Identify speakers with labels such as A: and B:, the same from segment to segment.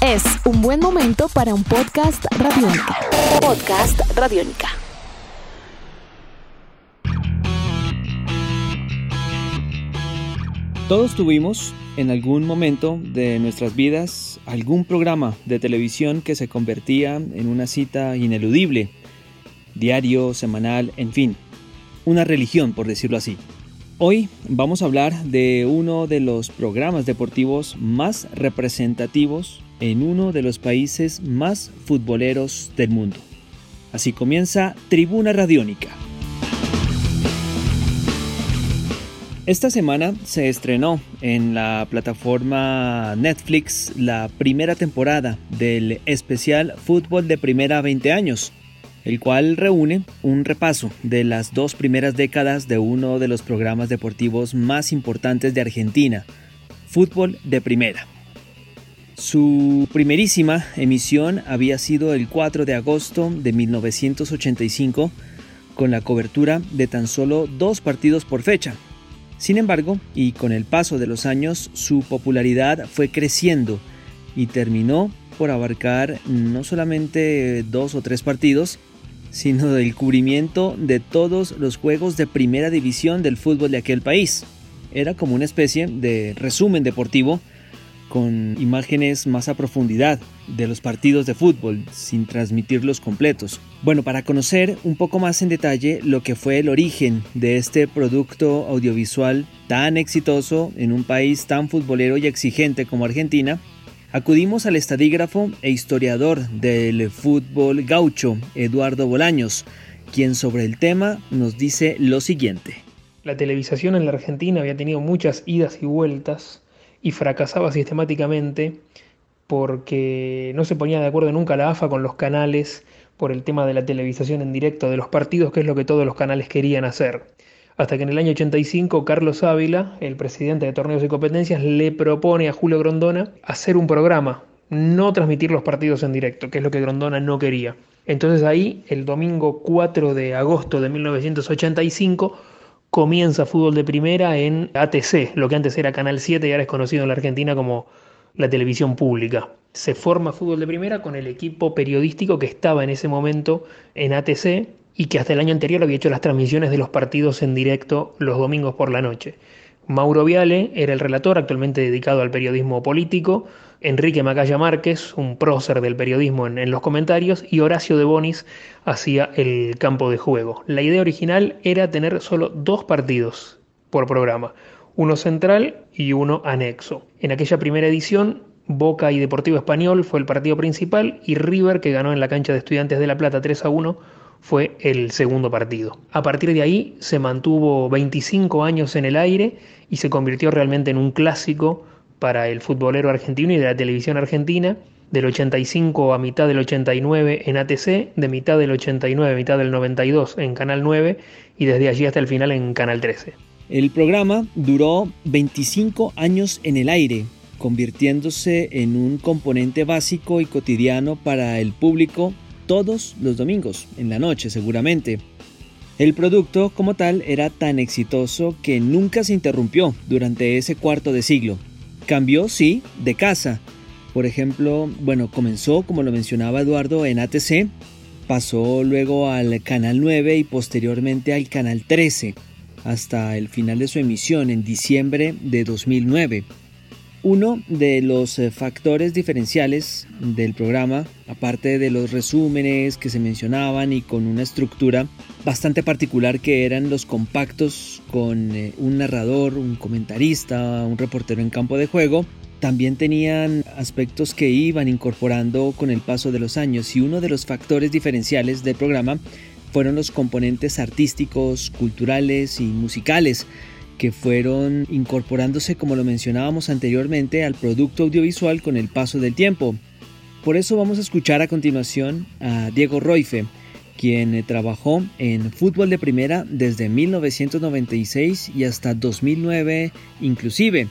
A: Es un buen momento para un podcast radiónica. Podcast radiónica.
B: Todos tuvimos en algún momento de nuestras vidas algún programa de televisión que se convertía en una cita ineludible, diario, semanal, en fin, una religión por decirlo así. Hoy vamos a hablar de uno de los programas deportivos más representativos en uno de los países más futboleros del mundo. Así comienza Tribuna Radiónica. Esta semana se estrenó en la plataforma Netflix la primera temporada del especial Fútbol de Primera 20 años, el cual reúne un repaso de las dos primeras décadas de uno de los programas deportivos más importantes de Argentina, Fútbol de Primera. Su primerísima emisión había sido el 4 de agosto de 1985, con la cobertura de tan solo dos partidos por fecha. Sin embargo, y con el paso de los años, su popularidad fue creciendo y terminó por abarcar no solamente dos o tres partidos, sino del cubrimiento de todos los juegos de primera división del fútbol de aquel país. Era como una especie de resumen deportivo con imágenes más a profundidad de los partidos de fútbol sin transmitirlos completos. Bueno, para conocer un poco más en detalle lo que fue el origen de este producto audiovisual tan exitoso en un país tan futbolero y exigente como Argentina, acudimos al estadígrafo e historiador del fútbol gaucho, Eduardo Bolaños, quien sobre el tema nos dice lo siguiente.
C: La televisación en la Argentina había tenido muchas idas y vueltas y fracasaba sistemáticamente porque no se ponía de acuerdo nunca la AFA con los canales por el tema de la televisación en directo de los partidos, que es lo que todos los canales querían hacer hasta que en el año 85 Carlos Ávila, el presidente de Torneos y Competencias, le propone a Julio Grondona hacer un programa, no transmitir los partidos en directo, que es lo que Grondona no quería. Entonces ahí, el domingo 4 de agosto de 1985, comienza fútbol de primera en ATC, lo que antes era Canal 7 y ahora es conocido en la Argentina como la televisión pública. Se forma fútbol de primera con el equipo periodístico que estaba en ese momento en ATC, y que hasta el año anterior había hecho las transmisiones de los partidos en directo los domingos por la noche. Mauro Viale era el relator, actualmente dedicado al periodismo político, Enrique Macaya Márquez, un prócer del periodismo en, en, los comentarios, y Horacio de Bonis hacía el campo de juego. La idea original era tener solo dos partidos por programa, uno central y uno anexo. En aquella primera edición, Boca y Deportivo Español fue el partido principal y River, que ganó en la cancha de Estudiantes de La Plata 3 a 1, fue el segundo partido. A partir de ahí se mantuvo 25 años en el aire y se convirtió realmente en un clásico para el futbolero argentino y de la televisión argentina, del 85 a mitad del 89 en ATC, de mitad del 89 a mitad del 92 en Canal 9 y desde allí hasta el final en Canal 13.
B: El programa duró 25 años en el aire, convirtiéndose en un componente básico y cotidiano para el público todos los domingos, en la noche seguramente. El producto como tal era tan exitoso que nunca se interrumpió durante ese cuarto de siglo. Cambió, sí, de casa. Por ejemplo, bueno, comenzó, como lo mencionaba Eduardo, en ATC, pasó luego al Canal 9 y posteriormente al Canal 13, hasta el final de su emisión en diciembre de 2009. Uno de los eh, factores diferenciales del programa, aparte de los resúmenes que se mencionaban y con una estructura bastante particular que eran los compactos con eh, un narrador, un comentarista, un reportero en campo de juego, también tenían aspectos que iban incorporando con el paso de los años. Y uno de los factores diferenciales del programa fueron los componentes artísticos, culturales y musicales que fueron incorporándose, como lo mencionábamos anteriormente, al producto audiovisual con el paso del tiempo. Por eso vamos a escuchar a continuación a Diego Roife, quien eh, trabajó en fútbol de primera desde 1996 y hasta 2009 inclusive.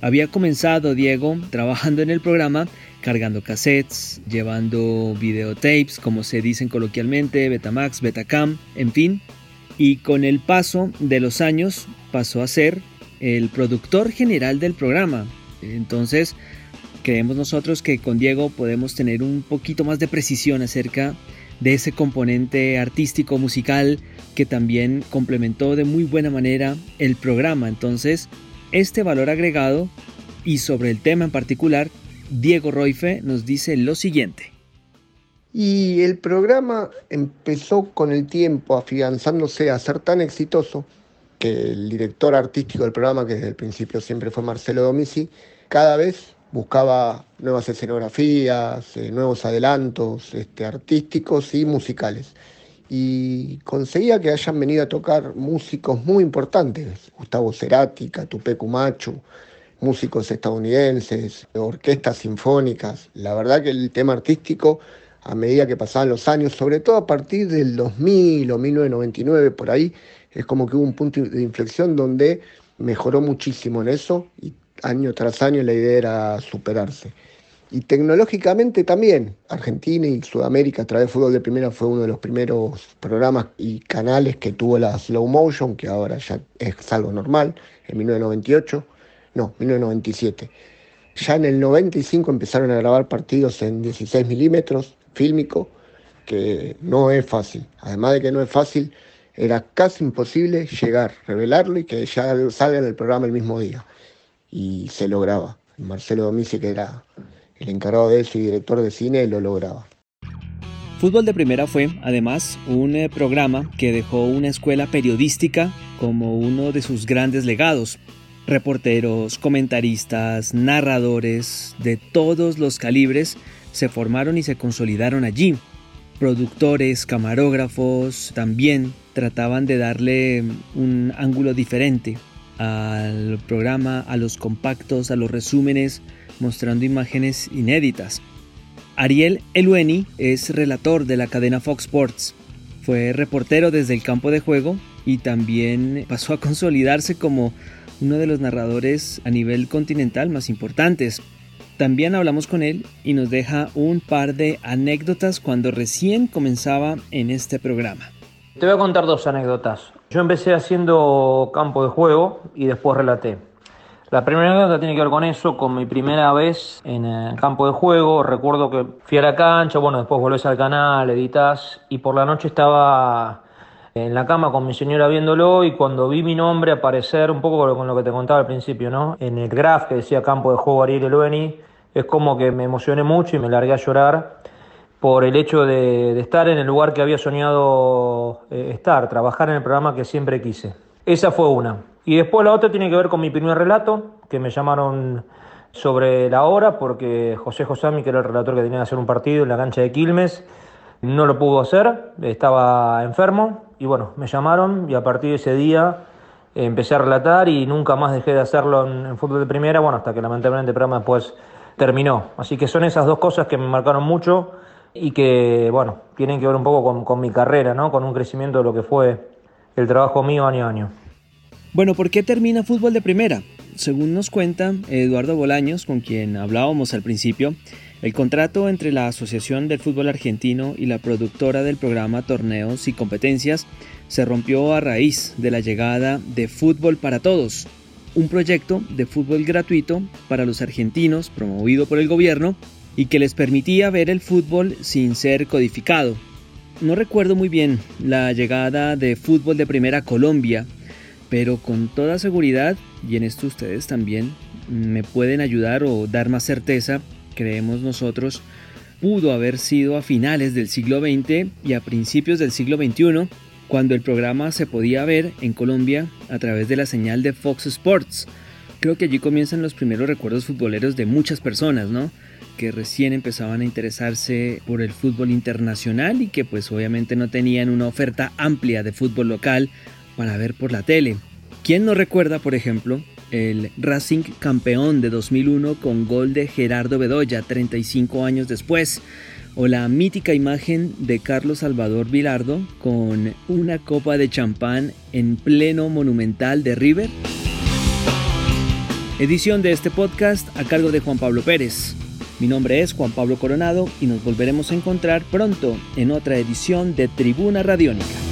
B: Había comenzado Diego trabajando en el programa, cargando cassettes, llevando videotapes, como se dicen coloquialmente, Betamax, Betacam, en fin, y con el paso de los años pasó a ser el productor general del programa. Entonces, Creemos nosotros que con Diego podemos tener un poquito más de precisión acerca de ese componente artístico musical que también complementó de muy buena manera el programa. Entonces, este valor agregado y sobre el tema en particular, Diego Roife nos dice lo siguiente.
D: Y el programa empezó con el tiempo afianzándose a ser tan exitoso que el director artístico del programa, que desde el principio siempre fue Marcelo Domici, cada vez buscaba nuevas escenografías, eh, nuevos adelantos este, artísticos y musicales. Y conseguía que hayan venido a tocar músicos muy importantes, Gustavo Cerati, Tupé Cumacho, músicos estadounidenses, orquestas sinfónicas. La verdad que el tema artístico, a medida que pasaban los años, sobre todo a partir del 2000 o 1999, por ahí, es como que hubo un punto de inflexión donde mejoró muchísimo en eso y año tras año la idea era superarse. Y tecnológicamente también, Argentina y Sudamérica a través de fútbol de primera fue uno de los primeros programas y canales que tuvo la slow motion, que ahora ya es algo normal, en 1998, no, 1997. Ya en el 95 empezaron a grabar partidos en 16 milímetros, fílmico, que no es fácil. Además de que no es fácil, era casi imposible llegar, revelarlo y que ya salga en el programa el mismo día. Y se lograba. Marcelo Domici, que era el encargado de eso y director de cine, lo lograba.
B: Fútbol de Primera fue, además, un eh, programa que dejó una escuela periodística como uno de sus grandes legados. Reporteros, comentaristas, narradores de todos los calibres se formaron y se consolidaron allí. Productores, camarógrafos también trataban de darle un ángulo diferente al programa, a los compactos, a los resúmenes, mostrando imágenes inéditas. Ariel Elueni es relator de la cadena Fox Sports. Fue reportero desde el campo de juego y también pasó a consolidarse como uno de los narradores a nivel continental más importantes. También hablamos con él y nos deja un par de anécdotas cuando recién comenzaba en este programa.
E: Te voy a contar dos anécdotas. Yo empecé haciendo campo de juego y después relaté. La primera anécdota tiene que ver con eso, con mi primera vez en el campo de juego. Recuerdo que fui a la cancha, bueno, después volvés al canal, editas y por la noche estaba en la cama con mi señora viéndolo y cuando vi mi nombre aparecer, un poco con lo que te contaba al principio, ¿no? En el graph que decía campo de juego Ariel Elueni, es como que me emocioné mucho y me largué a llorar por el hecho de, estar en el lugar que había soñado eh, estar, trabajar en el programa que siempre quise. Esa fue una. Y después la otra tiene que ver con mi primer relato, que me llamaron sobre la hora, porque José Josami, que era el relator que tenía que hacer un partido en la cancha de Quilmes, no lo pudo hacer, estaba enfermo, y bueno, me llamaron y a partir de ese día empecé a relatar y nunca más dejé de hacerlo en, fútbol de primera, bueno, hasta que lamentablemente el programa después terminó. Así que son esas dos cosas que me marcaron mucho y que, bueno, tienen que ver un poco con, mi carrera, ¿no? Con un crecimiento de lo que fue el trabajo mío año a año.
B: Bueno, ¿por qué termina fútbol de primera? Según nos cuenta Eduardo Bolaños, con quien hablábamos al principio, el contrato entre la Asociación del Fútbol Argentino y la productora del programa Torneos y Competencias se rompió a raíz de la llegada de Fútbol para Todos, un proyecto de fútbol gratuito para los argentinos promovido por el gobierno y que les permitía ver el fútbol sin ser codificado. No recuerdo muy bien la llegada de fútbol de primera Colombia, pero con toda seguridad, y en esto ustedes también me pueden ayudar o dar más certeza, creemos nosotros, pudo haber sido a finales del siglo XX y a principios del siglo XXI, cuando el programa se podía ver en Colombia a través de la señal de Fox Sports. Creo que allí comienzan los primeros recuerdos futboleros de muchas personas, ¿no? que recién empezaban a interesarse por el fútbol internacional y que pues obviamente no tenían una oferta amplia de fútbol local para ver por la tele. ¿Quién no recuerda, por ejemplo, el Racing campeón de 2001 con gol de Gerardo Bedoya 35 años después? O la mítica imagen de Carlos Salvador Vilardo con una copa de champán en pleno monumental de River? Edición de este podcast a cargo de Juan Pablo Pérez. Mi nombre es Juan Pablo Coronado y nos volveremos a encontrar pronto en otra edición de Tribuna Radiónica.